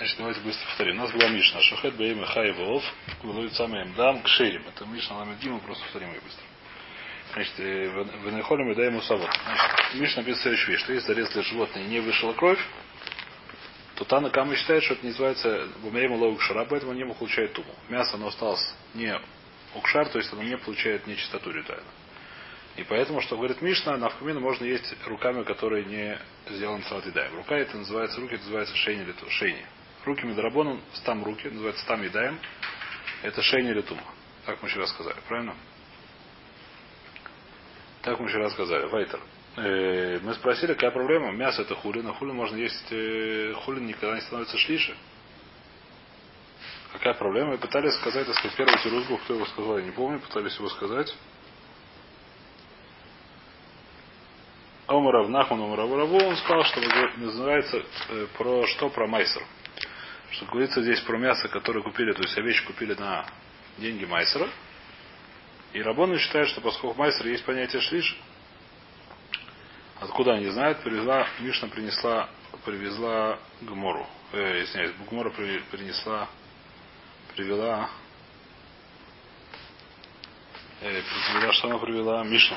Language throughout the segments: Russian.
Значит, давайте быстро повторим. У нас была Мишна. Шахет Бейм Хай Волов. Выловит самый Мдам к Шерим. Это Мишна Ламедгим, мы просто повторим ее быстро. Значит, в Нехолем и даем Усавод. Мишна написано следующую вещь, что если зарезали животное и не вышла кровь, то Тана Кама считает, что это называется Бумеем Лоук Шара, поэтому не получает туму. Мясо оно осталось не укшар, то есть оно не получает нечистоту ритуально. И поэтому, что говорит Мишна, на навкамина можно есть руками, которые не сделаны салат едаем. Рука это называется, руки это называется шейни или шейни. Руки медрабоном, стам руки, называется стам едаем. Это шейни или тума. Так мы вчера сказали, правильно? Так мы вчера сказали. Вайтер. Э, мы спросили, какая проблема. Мясо это хулин, а хулин можно есть, э, хулин никогда не становится шлише. Какая проблема? Мы пытались сказать, так сказать, первый тирузгу, кто его сказал, я не помню, пытались его сказать. Омарав Нахман Омарав Раву, он сказал, что называется э, про что? Про майсер. Что говорится здесь про мясо, которое купили, то есть овечку купили на деньги майсера. И Рабоны считают, что поскольку майсер есть понятие шлиш, откуда они знают, привезла, Мишна принесла, привезла Гмору. Э, извиняюсь, Гмора принесла, привела, э, привела, что она привела? Мишну.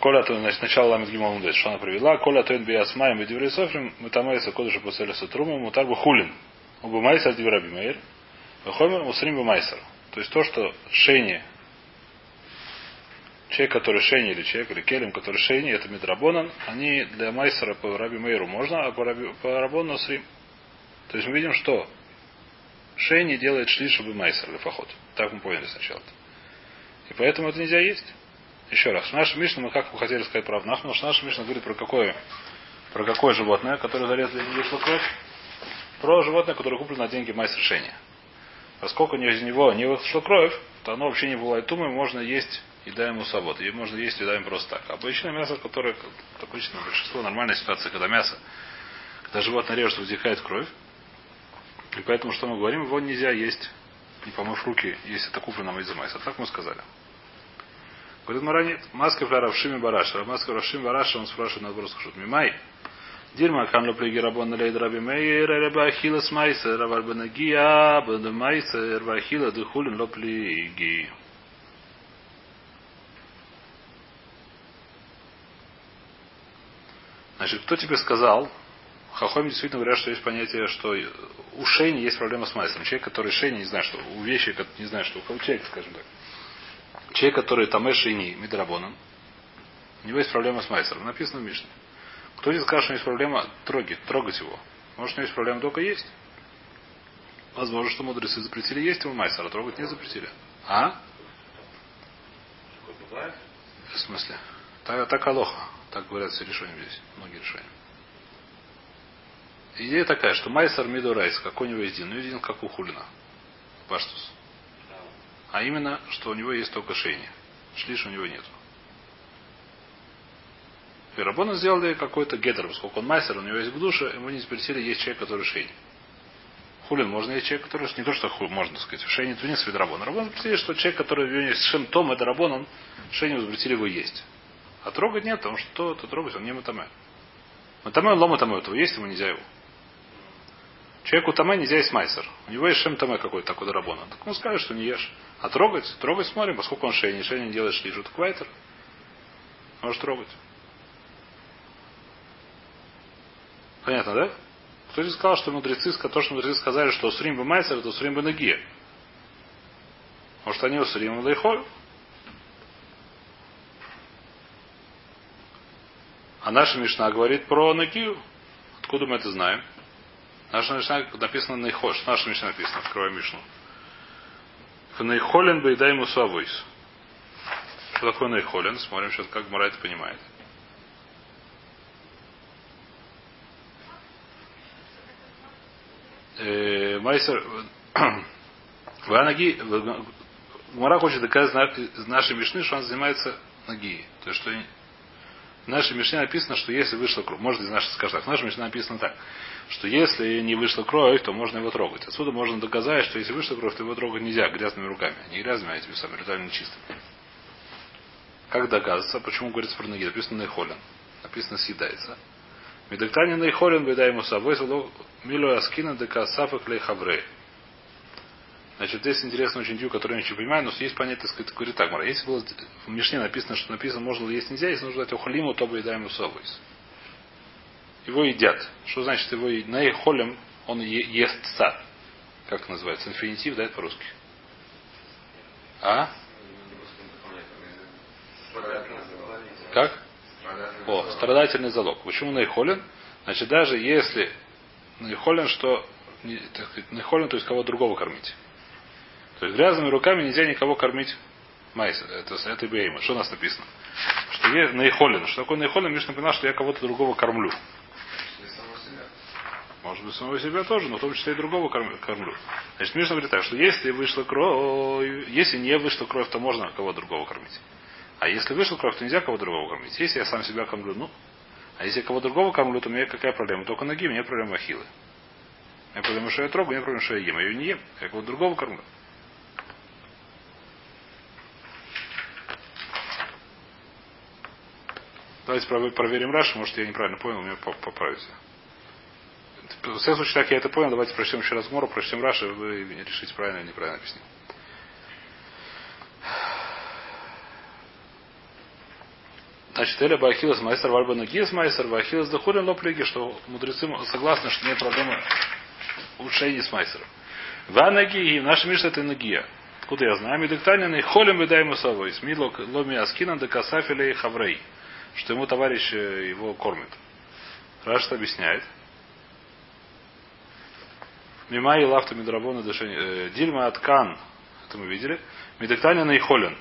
Коля то, значит, начало ламит мудет, что она привела. Коля то биас маем и диврей софрим, мы там майса кодыша после сатрума, мутар бы хулин. Оба майса дивраби мейр. Хомер мусрим бы майсер. То есть то, что шейни, человек, который шейни, или человек, или келем, который шейни, это медрабонан, они для майсера по раби мейру можно, а по, раби, по рабону срим. То есть мы видим, что шейни делает шлиша бы майсер, или фахот. Так мы поняли сначала. И поэтому это нельзя есть. Еще раз. Наша Мишна, мы как бы хотели сказать правду. Нахну, что наша Мишна говорит про какое, про какое животное, которое зарезали не вышло кровь. Про животное, которое куплено на деньги мастер решения. Поскольку из него не вышло кровь, то оно вообще не бывает тумой, можно есть еда ему свобод. И можно есть еда ему просто так. Обычное мясо, которое, обычно большинство, нормальная ситуация, когда мясо, когда животное режет, вытекает кровь. И поэтому, что мы говорим, его нельзя есть, не помыв руки, если это куплено из майса. Так мы сказали. Говорит Маранит, маска Равшими Бараша. Маска Равшими Бараша, он спрашивает наоборот, скажет, Мимай. Дирма камло плегирабон лейд раби мейер, раба ахила с майса, раба банагия, бада майса, раба ахила дыхулин ло плеги. Значит, кто тебе сказал, Хахоми действительно говорят, что есть понятие, что у Шейни есть проблема с майсом. Человек, который Шейни не знает, что у вещи, не знает, что у человека, скажем так. Человек, который там Шини Мидрабоном, у него есть проблема с майсером. Написано в Мишне. Кто не скажет, что есть проблема, трогать, трогать его. Может, у него есть проблема только есть. Возможно, что мудрецы запретили есть ему майсера, а трогать не запретили. А? В смысле? Так, так алоха. Так говорят все решения здесь. Многие решения. Идея такая, что майсер мидурайс, как у него есть дин, у него дин как у хулина. Паштус. А именно, что у него есть только шейни. Шлиш у него нет. И Рабона сделали какой-то гетер, поскольку он мастер, у него есть в душе, ему не запретили есть человек, который шейни. Хулин можно есть человек, который не то, что хуй, можно сказать, шейни это не свет Рабона. Рабон запретили, что человек, который у него есть шем том, это Рабон, он шейни запретили его есть. А трогать нет, потому что то, то трогать он не матаме. Матаме он лома таме, этого есть, ему нельзя его. Человеку таме нельзя есть майсер. У него есть шем таме какой-то такой дарабона. Так он скажет, что не ешь. А трогать? Трогать смотрим, поскольку он шейни. Шейни не делает шлижу. Так вайтер. Можешь трогать. Понятно, да? Кто здесь сказал, что мудрецы, то, что мудрецы сказали, что усрим бы майсер, это усрим бы ноги. Может, они усрим бы? А наша Мишна говорит про Нагию. Откуда мы это знаем? Наша Мишна написано Нейхош. Наша Мишна написано. Открывай Мишну. Нейхолен бы ему суавойс. Что такое Нейхолен? Смотрим сейчас, как Мара это понимает. Майсер, Ванаги, Мара хочет доказать из нашей Мишны, что он занимается ноги. То есть, что в нашей Мишне написано, что если вышла кровь, может из нашей, скажем так, в нашей Мишне написано так, что если не вышла кровь, то можно его трогать. Отсюда можно доказать, что если вышла кровь, то его трогать нельзя грязными руками. Не грязными, а этими самыми ритуально чистыми. Как доказывается? Почему говорится про ноги? Написано на холен. Написано съедается. Медектани наихолен беда ему собой, милу аскина дека сафак хавре. Значит, здесь интересный очень дью, который я не понимаю, но есть понятие, сказать, говорит так, если было в Мишне написано, что написано, можно ли есть нельзя, если нужно дать охлиму, то бы едаем усовываясь. Его едят. Что значит его наихолем, он ест са. Как называется? Инфинитив, да, по-русски? А? Как? О, страдательный залог. Почему наихолен? Значит, даже если наихолен, что наихолен, то есть кого другого кормить. То есть грязными руками нельзя никого кормить майс. Это, это бейма. Что у нас написано? Что я наихолен. Что такое наихолен? Мишна понял, что я кого-то другого кормлю. Может быть, самого себя тоже, но в том числе и другого кормлю. Значит, Мишна говорит так, что если вышла кровь, если не вышла кровь, то можно кого другого кормить. А если вышла кровь, то нельзя кого другого кормить. Если я сам себя кормлю, ну. А если я кого другого кормлю, то у меня какая проблема? Только ноги, у меня проблема ахиллы. У меня проблема, что я трогаю, у меня проблема, что я ем. Я ее не ем. Я кого другого кормлю. Давайте проверим Раши, может я неправильно понял, меня поправится. В всяком случае, так я это понял, давайте прочтем еще раз Гмору, прочтем Раши, вы решите, правильно или неправильно объяснил. Значит, Эля Бахилас Майсер Вальба Нагиес Майсер Бахилас Дахурин Лоплиги, что мудрецы согласны, что нет проблемы улучшения с Майсером. Ва Нагии, наша Мишна это Нагия. Откуда я знаю? Холим и ему собой. Смидло ломи аскинан да касафиля и хаврей что ему товарищ э, его кормит. Рашт объясняет. Мима и лафта мидрабона дышение. Э, дильма аткан. Это мы видели. Медектаня наихолен.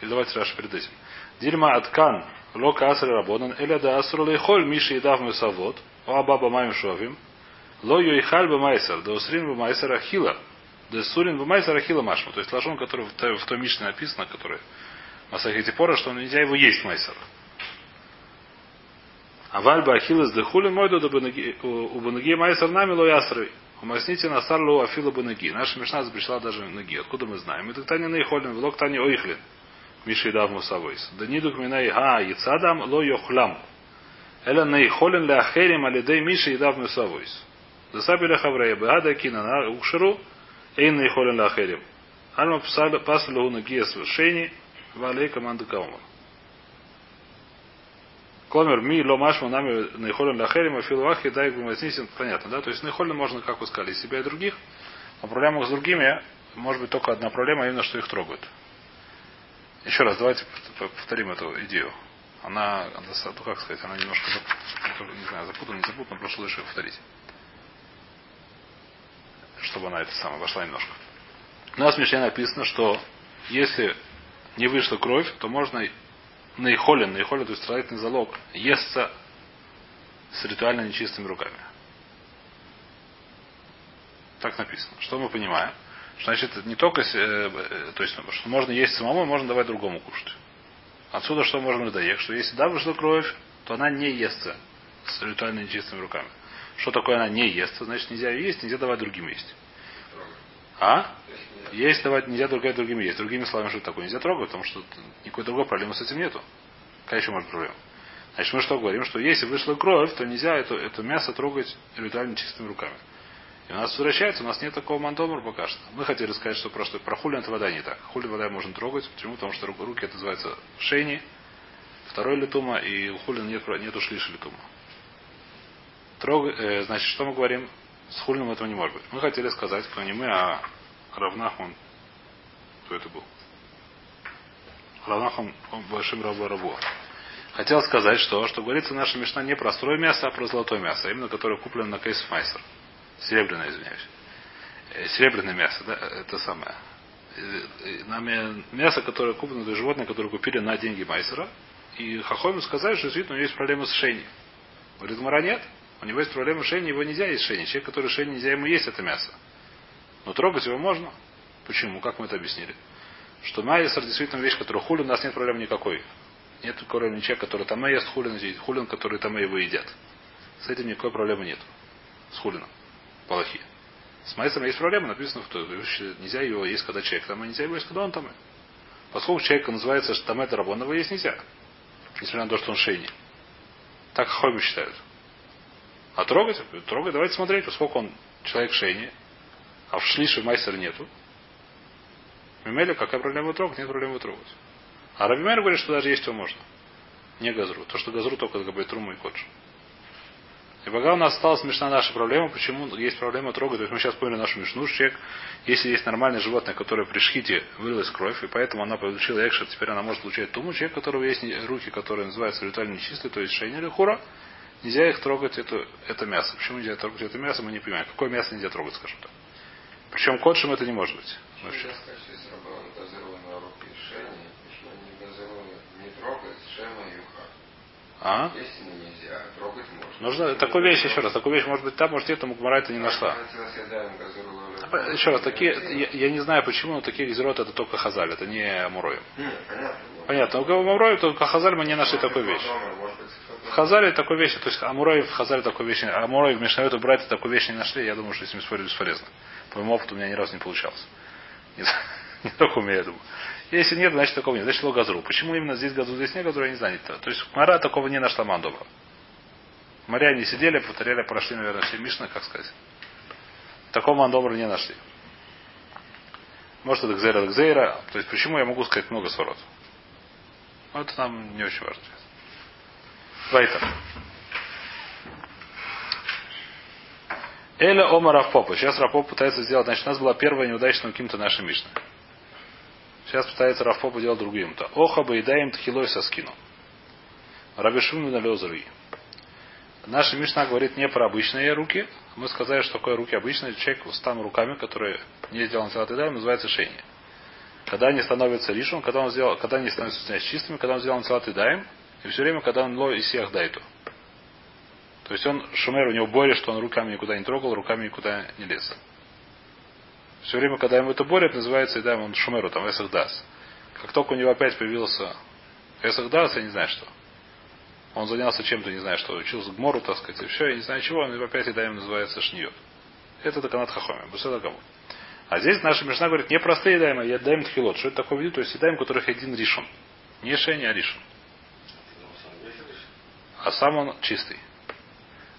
Или давайте Раша перед этим. Дильма аткан. Лока асра рабонан. Эля да асру лейхоль миши едав мусавод. О абаба маем шовим. Ло юихаль бамайсер. Да усрин бамайсер ахила. Да сурин бамайсер ахила машма. То есть лажон, который в той Мишне написано, который Масахити Пора, что нельзя его есть майсер. А вальба ахилас дехулин мой до у банаги майсар нами ло ясры. Умасните на сарлу афила банаги. Наша мешна запрещала даже ноги. Откуда мы знаем? Это тани наихолин, влог тани ойхлин. Миши дав мусавойс. Да нидук минай га яцадам ло йохлам. Эла наихолин ля ахерим алидей миши дав мусавойс. Да сабиля хаврея беада кина на укшеру эйн наихолин ля ахерим. Альма пасалу нагиес шейни валей команда каумар. Комер ми ломаш нами наихолен лахерим афилуахи дай гумаснисин. Понятно, да? То есть наихолен можно, как вы сказали, себя и других. А проблема с другими, может быть, только одна проблема, именно, что их трогают. Еще раз, давайте повторим эту идею. Она, ну как сказать, она немножко, не знаю, запутана, не запутана, прошу лучше повторить. Чтобы она это самое вошла немножко. У нас в Мишне написано, что если не вышла кровь, то можно наихолен, наихолен, то есть строительный залог, естся с ритуально нечистыми руками. Так написано. Что мы понимаем? Значит, не только, э, э, то есть, что можно есть самому, можно давать другому кушать. Отсюда что можем надоехать? Что если да, вышла кровь, то она не естся с ритуально нечистыми руками. Что такое она не естся? Значит, нельзя есть, нельзя давать другим есть. А? Есть давать нельзя другая другими есть. Другими словами, что такое? Нельзя трогать, потому что никакой другой проблемы с этим нету. Какая еще может проблема? Значит, мы что говорим? Что если вышла кровь, то нельзя это, это мясо трогать ритуально чистыми руками. И у нас возвращается, у нас нет такого мандомра пока что. Мы хотели сказать, что про, что, про хулин это вода не так. Хулин вода можно трогать. Почему? Потому что руки это называется шейни, второй литума, и у хулин нет, нету шлиши литума. Трог, э, значит, что мы говорим? С хулином этого не может быть. Мы хотели сказать, кто не мы, а Равнахман, кто это был? Равнахман большим рабу рабу. Хотел сказать, что, что говорится наша мешна не про строй мясо, а про золотое мясо, именно которое куплено на кейс майсер. Серебряное, извиняюсь. Э, серебряное мясо, да, это самое. Э, Нами мясо, которое куплено, это животное, которое купили на деньги майсера. И Хахоми сказали, что действительно у него есть проблема с шейни. Говорит, Мара нет. У него есть проблема с шейни, его нельзя есть шейни. Человек, который шейни нельзя ему есть это мясо. Но трогать его можно. Почему? Как мы это объяснили? Что майсер действительно вещь, которая хулин, у нас нет проблем никакой. Нет кроме человека, который там ест хулин, хулин, который там его едят. С этим никакой проблемы нет. С хулином. Палахи. С майсером есть проблема, написано, что нельзя его есть, когда человек там, и нельзя его есть, когда он там. Поскольку человека называется Штамет Рабон, его есть нельзя. Несмотря на то, что он шейни. Так хоймы считают. А трогать? Трогать, давайте смотреть, поскольку он человек шейни, а в шлише майстера нету. Мимели, какая проблема его трогать? Нет проблемы его трогать. А Рабимер говорит, что даже есть его можно. Не газру. То, что газру только габай труму и коджу. И пока у нас осталась смешна наша проблема, почему есть проблема трогать. То есть мы сейчас поняли нашу мешну, что человек, если есть нормальное животное, которое при шхите вылилось кровь, и поэтому она получила экшер, теперь она может получать туму, человек, у которого есть руки, которые называются ритуально нечистые, то есть шейни или хура, нельзя их трогать, это, это мясо. Почему нельзя трогать это мясо, мы не понимаем. Какое мясо нельзя трогать, скажем так. Причем кодшем это не может быть. Вообще. А? нельзя. Нужно, такую вещь, еще раз, такую вещь, может быть, там, может, это Мукмара это не нашла. Еще раз, такие, я, я не знаю почему, но такие гзерот это только Хазаль, это не Амуроем. Понятно. У Амуроем только Хазаль мы не нашли такую вещь. В Хазале такой вещи, то есть Амурой в Хазале такой вещи, Амурой в Мишнавету брать такой вещи не нашли, я думаю, что с ним спорить бесполезно. По моему опыту у меня ни разу не получалось. Не, только у меня, я думаю. Если нет, значит такого нет. Значит, газру. Почему именно здесь газру, здесь нет газру, я не знаю. То есть Мара такого не нашла Мандоба. Моряне сидели, повторяли, прошли, наверное, все Мишны, как сказать. Такого Мандобра не нашли. Может, это Гзейра Гзейра. То есть, почему я могу сказать много сорот? Но это нам не очень важно. Вайтер. Эля Ома Рафпопа. Сейчас Рафпоп пытается сделать. Значит, у нас была первая неудачная ким-то наша Мишна. Сейчас пытается Рафпопа делать другим. То Оха бы и даем тхилой со скину. Рабишум на лезры. Наша Мишна говорит не про обычные руки. Мы сказали, что такое руки обычные. Человек с там руками, которые не сделаны целат даем, называется шейни. Когда они становятся лишем, когда, он сделал, когда они становятся чистыми, когда он сделан целат даем, и все время, когда он ло и сиах дайту. То есть он, шумер, у него боли, что он руками никуда не трогал, руками никуда не лез. Все время, когда ему это борет, называется, да, он шумеру, там, эсахдас. Как только у него опять появился эсахдас, я не знаю что. Он занялся чем-то, не знаю что, учился гмору, так сказать, и все, я не знаю чего, он опять даем называется шниот. Это доканат хахоми, бусадагаму. А здесь наша Мишна говорит, не простые едаем, а едаем тхилот. Что это такое виду? То есть едаем, которых один ришон. Не шейни, а ришон. А сам он чистый.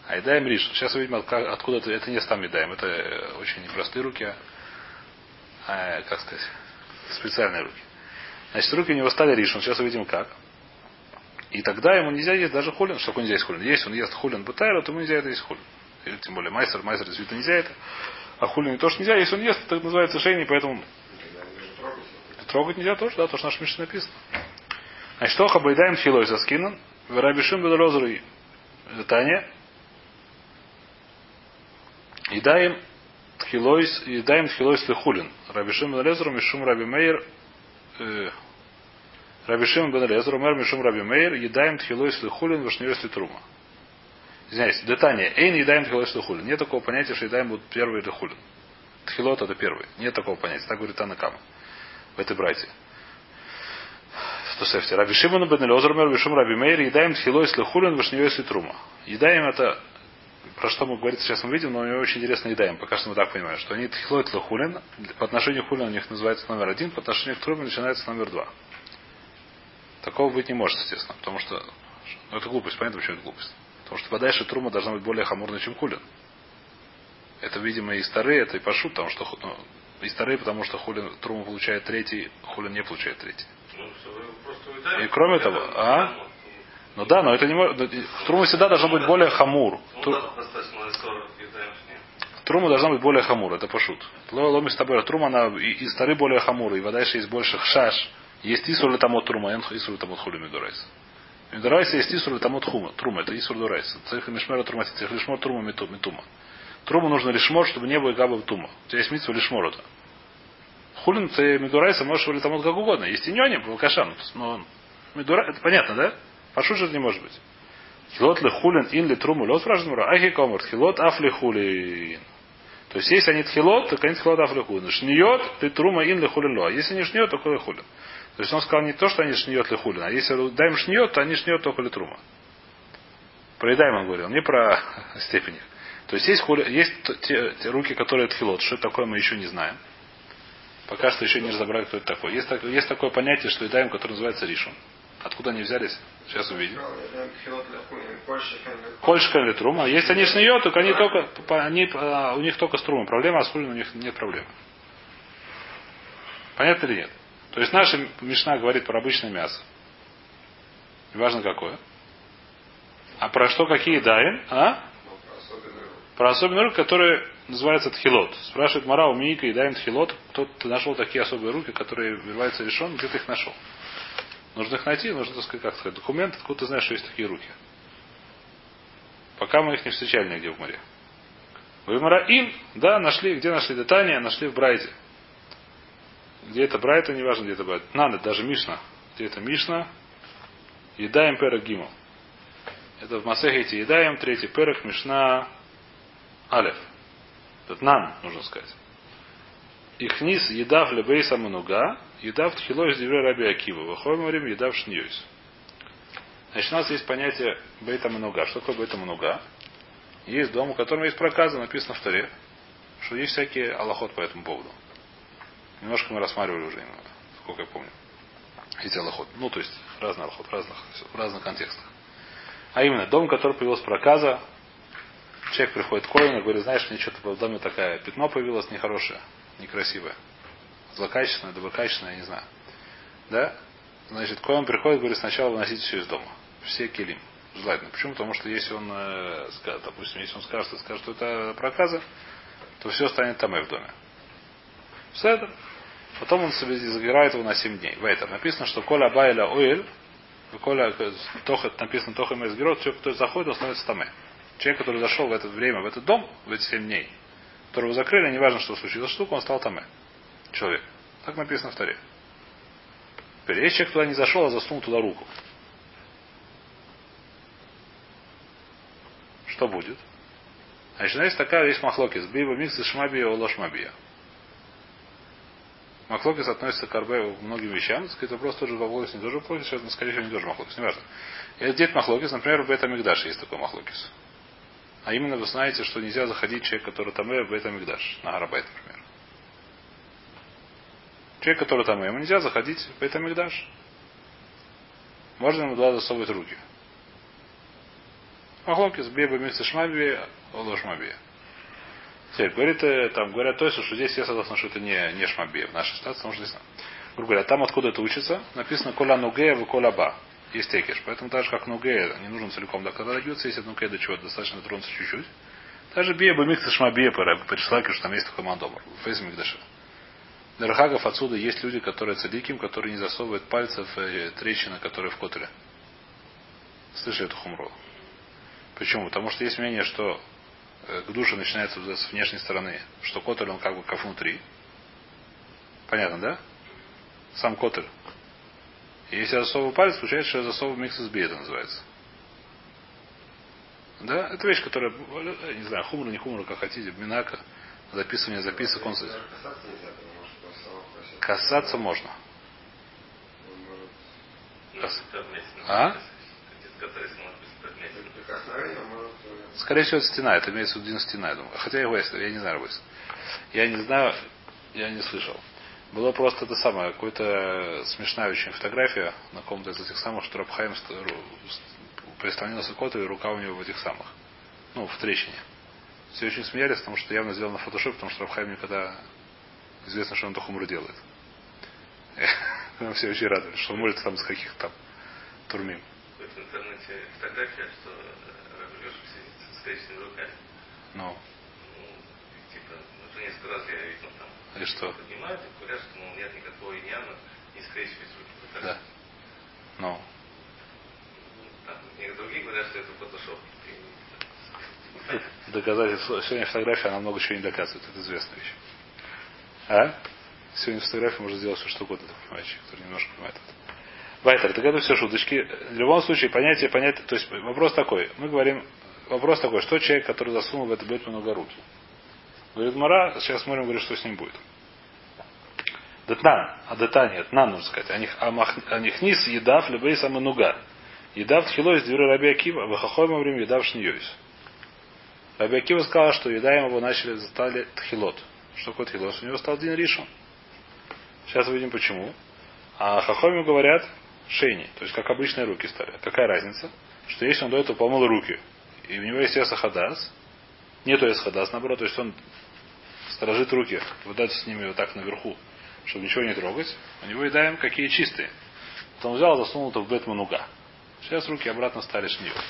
А едаем риш. Сейчас увидим, откуда это. Это не сам едаем. Это э, очень непростые руки, а, а как сказать, специальные руки. Значит, руки у него стали ришон. Сейчас увидим как. И тогда ему нельзя есть даже хулин. Что такое нельзя есть хулин? Если он ест хулин бутайра, то ему нельзя это есть хулин. Или тем более майстер, майстер действительно нельзя это. А хулин не то, что нельзя. Если он ест, это называется шейни, поэтому трогать нельзя тоже, да, то, что наш Миша написано. Значит, что хабайдаем хилой со скином, Рабишим бедрозры Таня. И даем тхилойс, и даем тхилойс лехулин. Рабишим бен Лезру, Мишум Раби Мейр, Рабишим бен Лезру, Мэр Мишум Раби Мейр, едаем тхилойс лехулин, вышневес литрума. Извиняюсь, детание. Эйн едаем тхилойс лехулин. Нет такого понятия, что едаем будет первый лехулин. Тхилот это первый. Нет такого понятия. Так говорит Анакама в этой братье. Тосефте. Раби Шимон бен Элозер мер Бишум Раби Мейр едаем тхилой слехулин вышневой трума. Едаем это про что мы говорим сейчас мы видим, но у него очень интересно едаем. Пока что мы так понимаем, что они тхилой лехулин, по отношению к хулин у них называется номер один, по отношению к труме начинается номер два. Такого быть не может, естественно, потому что ну, это глупость, понятно, почему это глупость. Потому что подальше трума должна быть более хамурной, чем хулин. Это, видимо, и старые, это и пашут, потому что ну, и старые, потому что хулин трума получает третий, хулин не получает третий. И кроме того, а? Ну да, но это не может. Трума всегда должна быть более хамур. Трума должна быть более хамур, это пошут. Ломи с тобой. Трума, она и, и стары более хамур, и вода еще есть больше хшаш. Есть исур тамот трума, и исур тамот хули мидурайс. Мидурайс есть исур тамот хума. Трума, это исур дурайс. Цех мишмера трума, цех лишмор трума митума. Труму нужно лишмор, чтобы не было габа тума. У тебя есть митсва лишмор это. Хулин ты Медурайса можешь вылетамот как угодно. Есть и нёни, Кашан. Но Медура, это понятно, да? Пашу же не может быть. Хилот ли хулин ин ли труму лот вражнура. Ахи комар. Хилот афли хулин. То есть, если они тхилот, то конец хилот афли хулин. Шниот, ты трума ин ли хулин ло. А если не шниот, то хули хулин. То есть он сказал не то, что они шниот ли хулин, а если даем шниот, то они шниот только ли трума. Про едаем он говорил, не про степени. То есть есть, хули, есть те, те руки, которые тхилот. Что это такое, мы еще не знаем. Пока что еще не разобрали, кто это такой. Есть, есть такое понятие, что едаем, которое называется ришун. Откуда они взялись? Сейчас увидим. Кольшка или трума. Если они шниет, то они только, они, а, у них только с трумой проблема, а с хулин у них нет проблем. Понятно или нет? То есть наша Мишна говорит про обычное мясо. Неважно какое. А про что какие даем? А? Про особенные руки, которые называются тхилот. Спрашивает Мара у Мика и даем тхилот. Кто ты нашел такие особые руки, которые вырываются решен, где ты их нашел? Нужно их найти, нужно, так сказать, как сказать, документ, откуда ты знаешь, что есть такие руки. Пока мы их не встречали нигде в море. Вымара им, да, нашли, где нашли детание, нашли в Брайте. Где это Брайта, неважно, где это Брайта. Надо, даже Мишна. Где это Мишна? Едаем перек Гимл. Это в Масехете Едаем, третий перек, Мишна Алев. Это нам, нужно сказать. Ихнис едав лебейса мануга, едав тхило из девре раби Акива. Выходим время едав шньюис. Значит, у нас есть понятие бейта мануга. Что такое бейта мануга? Есть дом, у которого есть проказа, написано в Таре, что есть всякие аллоход по этому поводу. Немножко мы рассматривали уже, сколько я помню. Эти аллоход. Ну, то есть, разный аллоход, в разных, в разных контекстах. А именно, дом, который появилась проказа, человек приходит к Коину и говорит, знаешь, мне что-то в доме такая пятно появилось нехорошее, некрасивое. Злокачественное, доброкачественное, я не знаю. Да? Значит, Коин приходит говорит, сначала выносите все из дома. Все килим. Желательно. Почему? Потому что если он, э, скажет, допустим, если он скажет, скажет, что это проказа, то все станет там и в доме. Это. Потом он себе забирает его на 7 дней. В этом написано, что Коля Байля Оэль, Коля тоха, написано Тоха Мезгерот, все, кто заходит, он становится там. Человек, который зашел в это время, в этот дом, в эти 7 дней, которого закрыли, неважно, что случилось штука, он стал там. Человек. Так написано в Таре. Теперь, если человек туда не зашел, а засунул туда руку. Что будет? Значит, есть такая вещь махлокис. Биба микс и шмабия, олошмабия. Махлокис относится к арбе многим вещам. Сказать, вопрос тоже махлокис, не тоже махлокис, сейчас, скорее всего, не тоже махлокис, не важно. И где махлокис, например, в Бета-Мигдаше есть такой махлокис. А именно вы знаете, что нельзя заходить человек, который там в Бета-Мигдаш, на Арабайт, например. Человек, который там, ему нельзя заходить в Бета-Мигдаш. Можно ему два засовывать руки. Махлокис, Беба, Микса Шмаби, Олошмаби. Теперь говорит, э, там говорят то, что здесь я согласен, что это не, не шмабе в нашей ситуации, потому что здесь, грубо говоря, там откуда это учится, написано кола нугея в кола ба. Есть текиш. Поэтому так же, как нугея, не нужно целиком до когда дойдется, если нугея до чего достаточно дотронуться чуть-чуть. Даже бия бы микса шмабе пришла, что там есть такой мандомар. Фейс мигдаша. Дархагов отсюда есть люди, которые цадиким, которые не засовывают пальцев в трещины, которые в котеле. Слышали эту хумру? Почему? Потому что есть мнение, что Э, к душе начинается с внешней стороны, что котель он как бы как внутри. Понятно, да? Сам котель. Если засовываю палец, получается, что я засовываю микс из это называется. Да? Это вещь, которая, не знаю, хумра, не хумра, как хотите, минака, записывание записок, он... Касаться можно. А? Скорее всего, это стена. Это имеется в виду стена, я думаю. Хотя его есть, я не знаю, Ройс. Я не знаю, я не слышал. Было просто это самое, какая-то смешная очень фотография на ком-то из этих самых, что Рабхайм прислонился к и рука у него в этих самых. Ну, в трещине. Все очень смеялись, потому что явно сделано на фотошоп, потому что Рабхайм никогда известно, что он то хумру делает. Все очень рады, что он может там с каких-то там турмим. В интернете фотография, что с коричневыми руками. Ну. Ну, типа, уже несколько раз я видел. И что? Поднимают и говорят, что мол, нет никакого иньяна, не скрещивать руки. Да. Ну. Там, некоторые другие говорят, что это фотошоп. Доказательство. Сегодня фотография, она много чего не доказывает. Это известная вещь. А? Сегодня фотографию можно сделать все что угодно, ты понимаешь, кто немножко понимает это. Вайтер, так это все шуточки. В любом случае, понятие, понятие, то есть вопрос такой. Мы говорим вопрос такой, что человек, который засунул в это бет много руки? Говорит Мара, сейчас смотрим, говорит, что с ним будет. Детнан, а дета нет, нам нужно сказать. А них низ едав либей самануга. Едав тхило из двери Раби Акива, выхохойма время едав шниюис. Раби Акива сказал, что едаем его начали, стали тхилот. Что такое тхилот? У него стал день ришон. Сейчас увидим почему. А хахоми говорят, шейни. То есть, как обычные руки стали. Какая разница? Что если он до этого помыл руки, и у него есть эсахадас, нету эсахадас, наоборот, то есть он сторожит руки, выдать с ними вот так наверху, чтобы ничего не трогать, у него едаем какие чистые. То он взял, засунул это в бетмануга. Сейчас руки обратно стали шниот.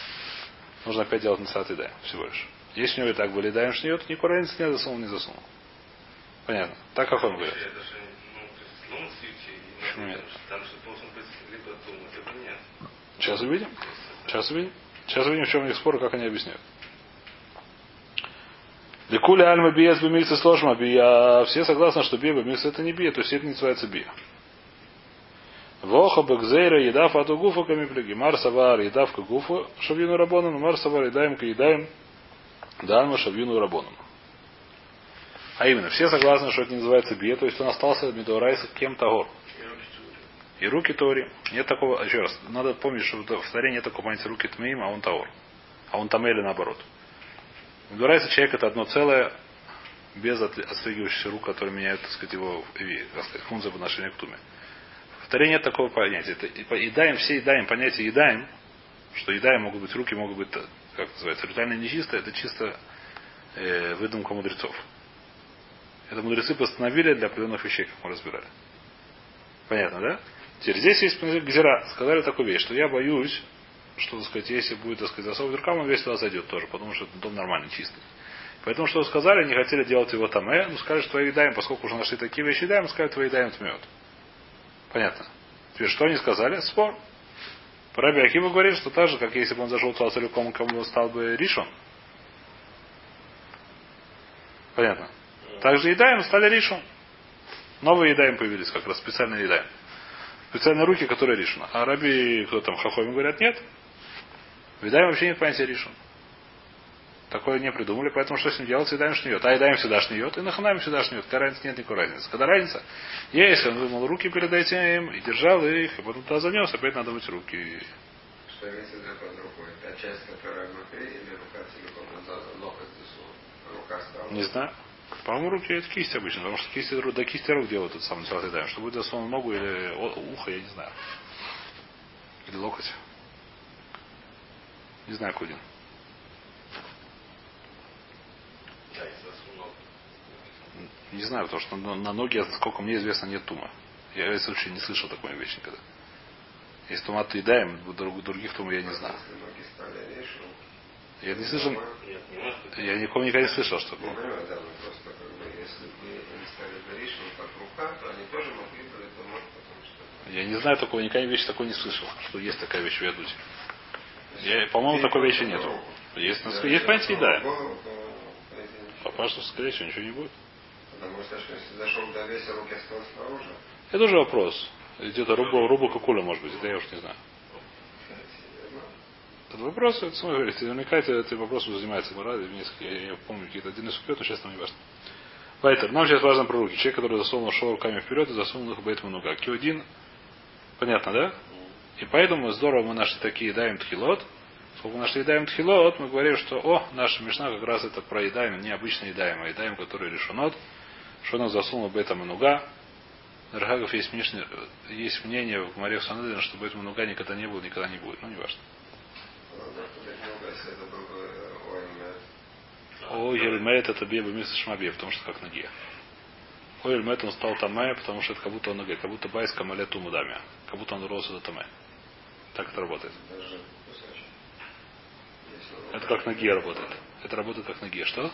Нужно опять делать насад и даем, всего лишь. Если у него и так были даем шниот, никакой разницы не засунул, не засунул. Понятно. Так как он говорит. Ну, то Почему нет. Сейчас увидим. Сейчас увидим. Сейчас увидим, в чем у них спор, как они объясняют. Лекули альма бия с бимикса сложма бия. Все согласны, что бия бимикса это не бия, то есть это не называется бия. Воха бекзейра едаф ату гуфа камипляги. Мар савар едав ка гуфа шавьюну рабоном, мар савар едаем ка едаем дальма шавьюну рабоном. А именно, все согласны, что это не называется бия, то есть он остался медорайса кем того. И руки Тори. Нет такого, еще раз, надо помнить, что в Торе нет такого понятия руки Тмеим, а он Таор. А он Тамели наоборот. Медорайса человек это одно целое, без отслегивающихся рук, которые меняют, так сказать, его функцию в отношении к туме. В такого понятия. Это, едаем, все едаем, понятие едаем, что едаем могут быть руки, могут быть, как называется, ритуально нечисто, это чисто э, выдумка мудрецов. Это мудрецы постановили для определенных вещей, как мы разбирали. Понятно, да? Теперь здесь есть гзира. Сказали такую вещь, что я боюсь, что, так сказать, если будет, так сказать, засов дыркам, он весь туда зайдет тоже, потому что дом нормальный, чистый. Поэтому что сказали, не хотели делать его там, э, ну что твои даем, поскольку уже нашли такие вещи даем, сказали, твои даем тмет. Понятно. Теперь что они сказали? Спор. Раби Акима говорит, что так же, как если бы он зашел туда целиком, кому стал бы ришон. Понятно. Также едаем стали ришон. Новые едаем появились, как раз специальные едаем. Специальные руки, которые ришон. А раби, кто там, хахоми говорят, нет. В едаем вообще нет понятия ришон. Такое не придумали, поэтому что с ним делать? Едаем шниет. А едаем всегда шниет, и наханаем всегда шниет. Какая разница? Нет никакой разницы. Когда разница? Если он вымыл руки перед этим и держал их, и потом туда занес, опять надо мыть руки. Что имеется в виду под рукой? Та часть, которая внутри, или рука целиком назад, локоть здесь, рука стала? Не знаю. По-моему, руки это кисть обычно, потому что кисти, до кисти рук делают этот самый салат едаем. Что будет засунул ногу или ухо, я не знаю. Или локоть. Не знаю, Кудин. Не знаю, потому что на, ноги, сколько мне известно, нет тума. Я в этом случае не слышал такой вещи никогда. Если тума то едаем, друг- других тума я не знаю. Я не слышал, я никого никогда не слышал, что не такое. понимаю, да, просто как бы, если бы они стали решил как рука, то они тоже могли бы это мыть, потому что Я не знаю такого, никогда вещи такой не слышал, что есть такая вещь в Ядуте. Я, по-моему, такой вещи нету. Есть, на- есть понятие еда. Что, скорее всего, ничего не будет. Потому что, если зашел до веса, руки осталось снаружи, Это уже вопрос. Где-то рубу, рубу кукуля, может быть, это я уж не знаю. Это вопрос, это говорит, наверняка это, этим вопросом занимается Мара, несколько, я, я помню какие-то отдельные сукет, но сейчас нам не важно. Вайтер, нам сейчас важно про руки. Человек, который засунул шел руками вперед и засунул их в бейт много. Q1, понятно, да? И поэтому здорово мы нашли такие даем тхилот. Сколько мы нашли даем тхилот, мы говорим, что о, наша мешна как раз это про едаем, не обычно едаем, а едаем, который решенот, он засунул бейт мануга. Рахагов есть, мнение, есть мнение в Маре Санедрин, что бейт мануга никогда не было, никогда не будет. Ну, не важно. Это. О, это беба мисс Шмабе, потому что как ноге. О, он стал Таме, потому что это как будто он ноге, как будто байс камале тумудами. Как будто он рос до Таме. Так это работает. Это как ноге работает. Это работает как что-то засунул, что.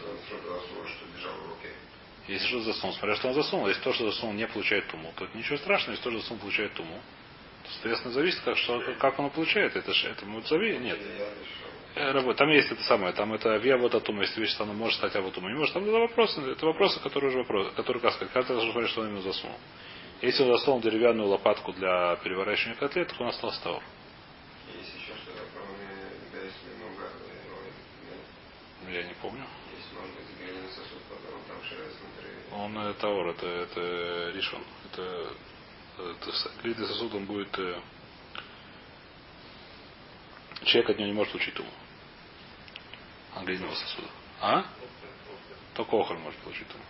Если что засунул, смотря что он засунул. Если то, что засунул, не получает туму, то это ничего страшного. Если то, что засунул, получает туму. То, соответственно, зависит, как, что, как он получает. Это же это мудзави? Нет. Э, Там есть это самое, там это авиа вот атума, если вещь она может стать аватума, не может, там это вопросы, это вопросы, которые уже вопросы, которые, как сказать, каждый раз говорит, что он ему засунул. Если он засунул деревянную лопатку для переворачивания котлет, то он остался товар. Есть еще что-то, кроме да, если много, э, Я не помню. Он э, товар, это, это решен. Это, это глиняный сосуд, он будет э, человек от него не может получить туму. От глиняного сосуда. А? Только охоль может получить туму.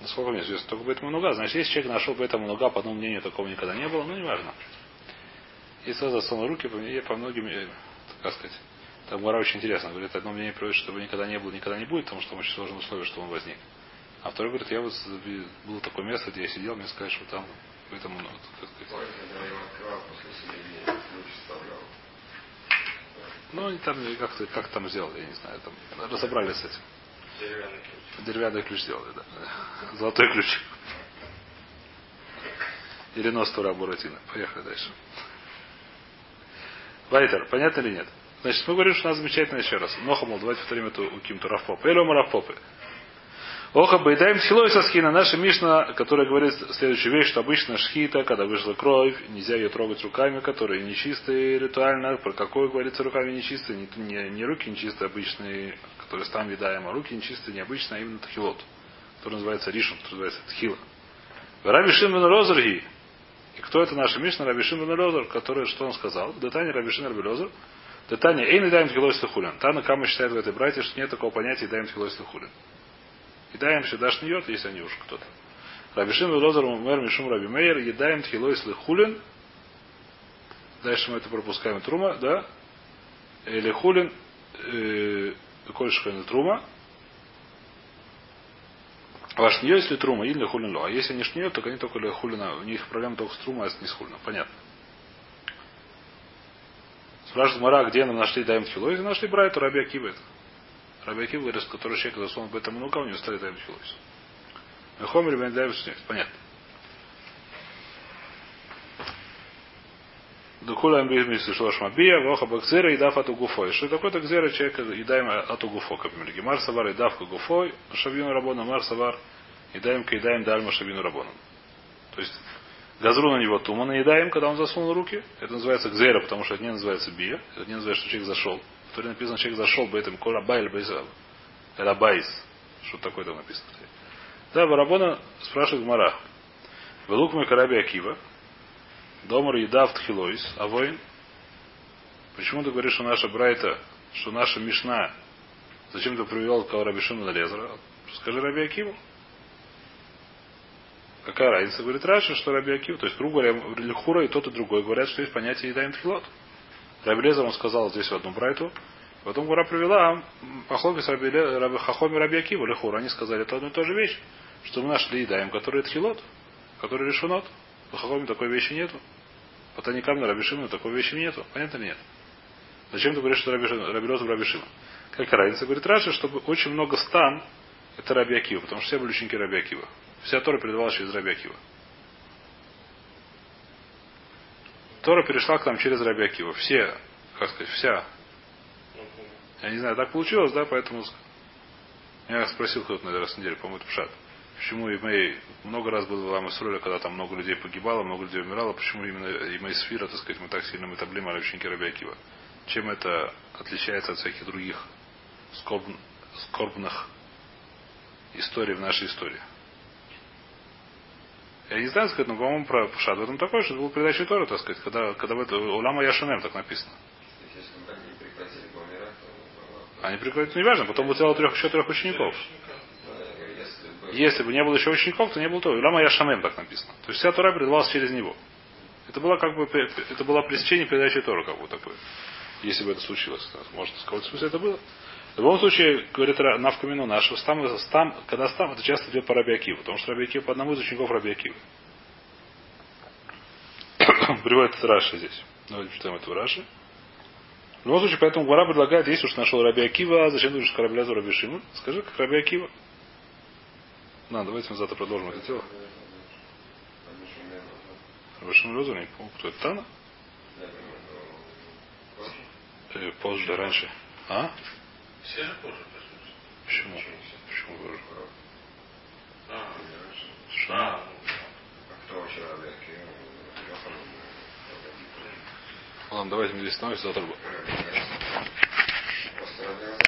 Насколько мне известно, только Бейт Мануга. Значит, если человек нашел Бейт Мануга, по одному мнению такого никогда не было, ну, неважно. Если он засунул руки, по, мне, по многим, э, как сказать, там Гора очень интересно. Говорит, одно мнение приводит, чтобы никогда не было, никогда не будет, потому что там очень сложные условия, что он возник. А второй говорит, я вот было такое место, где я сидел, мне сказали, что там ну, как сказать, Ой, когда я его открывал после семьи, луч вставлял. ну, они там как-то, как там сделали, я не знаю, там разобрались с этим. Деревянный ключ. Деревянный ключ сделали, да. Золотой ключ. Или нос Тура Буратино. Поехали дальше. Вайтер, понятно или нет? Значит, мы говорим, что нас замечательно еще раз. Ноха, мол, давайте повторим эту у Кимту Рафпопа. Или Рафпопы. Оха Байдаем Тхилой Саскина, наша Мишна, которая говорит следующую вещь, что обычно шхита, когда вышла кровь, нельзя ее трогать руками, которые нечистые ритуально. Про какой говорится руками нечистые? Не, не, не руки нечистые обычные, которые там видаем, а руки нечистые необычные, а именно тхилот, который называется ришун, который называется тхила. Раби Шимон Розерги. И кто это наша Мишна? Раби Шимон Розер, который, что он сказал? Детание Раби Шимон Раби Розер. Детание Эйн даем тхилой слухулин. Тана Кама считает в этой братье, что нет такого понятия даем тхилой слухулин. Едаем всегда шниет, если они уж кто-то. Рабишим Велозер Мэр Мишум Раби Мейер, едаем тхилой слыхулин. Дальше мы это пропускаем трума, да? Или хулин, э, кольшхен трума. Ваш не если трума, или хулин ло. А если они шниет, то они только хулина. У них проблема только с трума, а не с хулина. Понятно. Спрашивает Мара, где нам нашли даем тхилой? Если нашли Брайту, Раби Акива это. Раби Акив говорит, который человек засунул в этом много, у него стали даем тхилойс. Мехомер бен даем Понятно. Дукула амбизмис шлош мабия, воха бакзера и дав ату гуфой. Что такое так зера человека и даем ату гуфо, как мы Гемар савар и дав гуфой, шавину рабона, мар савар и даем и даем дальма шавину рабона. То есть газру на него тума наедаем, когда он засунул руки. Это называется гзера, потому что это не называется бия. Это не называется, что человек зашел. В Торе написано, человек зашел бы этим кола байль байс. Что такое там написано? Да, Барабона спрашивает Гмара. Велук мой караби Акива. Домар едав тхилойс, а воин. Почему ты говоришь, что наша Брайта, что наша Мишна, зачем ты привел кого Рабишину на Лезера? Скажи Раби Акиву. Какая разница? Говорит Раша, что Раби Акив, то есть, грубо говоря, Лихура и тот и другой говорят, что есть понятие едаем тхилот. Раби Лезер он сказал здесь в одну брайту. Потом Гура привела Пахломи с Раби, Раби Хахоми Раби Акива, Лехур. Они сказали, это одна и та же вещь, что мы нашли едаем, который тхилот, который решенот. В Хахоме такой вещи нету. Вот они камни Раби Шимона такой вещи нету. Понятно нет? Зачем ты говоришь, что Раби, Раби Лезер Раби Шимон? Как разница? Говорит Раша, чтобы очень много стан, это Раби Акива, потому что все были ученики Раби Акива. Вся Тора передавалась через Раби Акива. Тора перешла к нам через Раби Акива. Все, как сказать, вся. Я не знаю, так получилось, да, поэтому я спросил кто-то на раз в неделю, по-моему, это Пшат. Почему Имей много раз было в Ламасруля, когда там много людей погибало, много людей умирало, почему именно Имей Сфира, так сказать, мы так сильно метаблим, а ученики Раби Акива? Чем это отличается от всяких других скорб... скорбных историй в нашей истории? Я не знаю, сказать, но, по-моему, про Пшат в этом такое, что это был передача Тора, так сказать, когда, когда в это Улама Яшанем так написано. Они прекратили ну, неважно, потом будет трех, еще трех учеников. Если бы не было еще учеников, то не было то. Улама Яшанем так написано. То есть вся Тора передавалась через него. Это было как бы, это было пресечение передачи Тора, как бы такое. Если бы это случилось. Может, в каком-то смысле это было. В любом случае, говорит Навкамину наш, стам, стам, когда стам, это часто идет по Раби Акиву, потому что Раби Акив по одному из учеников Раби Акива. Приводит это здесь. Давайте читаем это в Раши. В любом случае, поэтому Гвара предлагает, если уж нашел Раби Акива, зачем ты говоришь кораблязу Раби Шимон? Скажи, как Раби Акива. На, давайте мы завтра продолжим это дело. Шимон Лезер, не помню, кто это Тана? ну, позже. Раньше. А? Все же позже. Почему? Почему позже? А, Что? а, кто? Йохан, Ладно, давайте мы здесь остановимся, завтра. Раби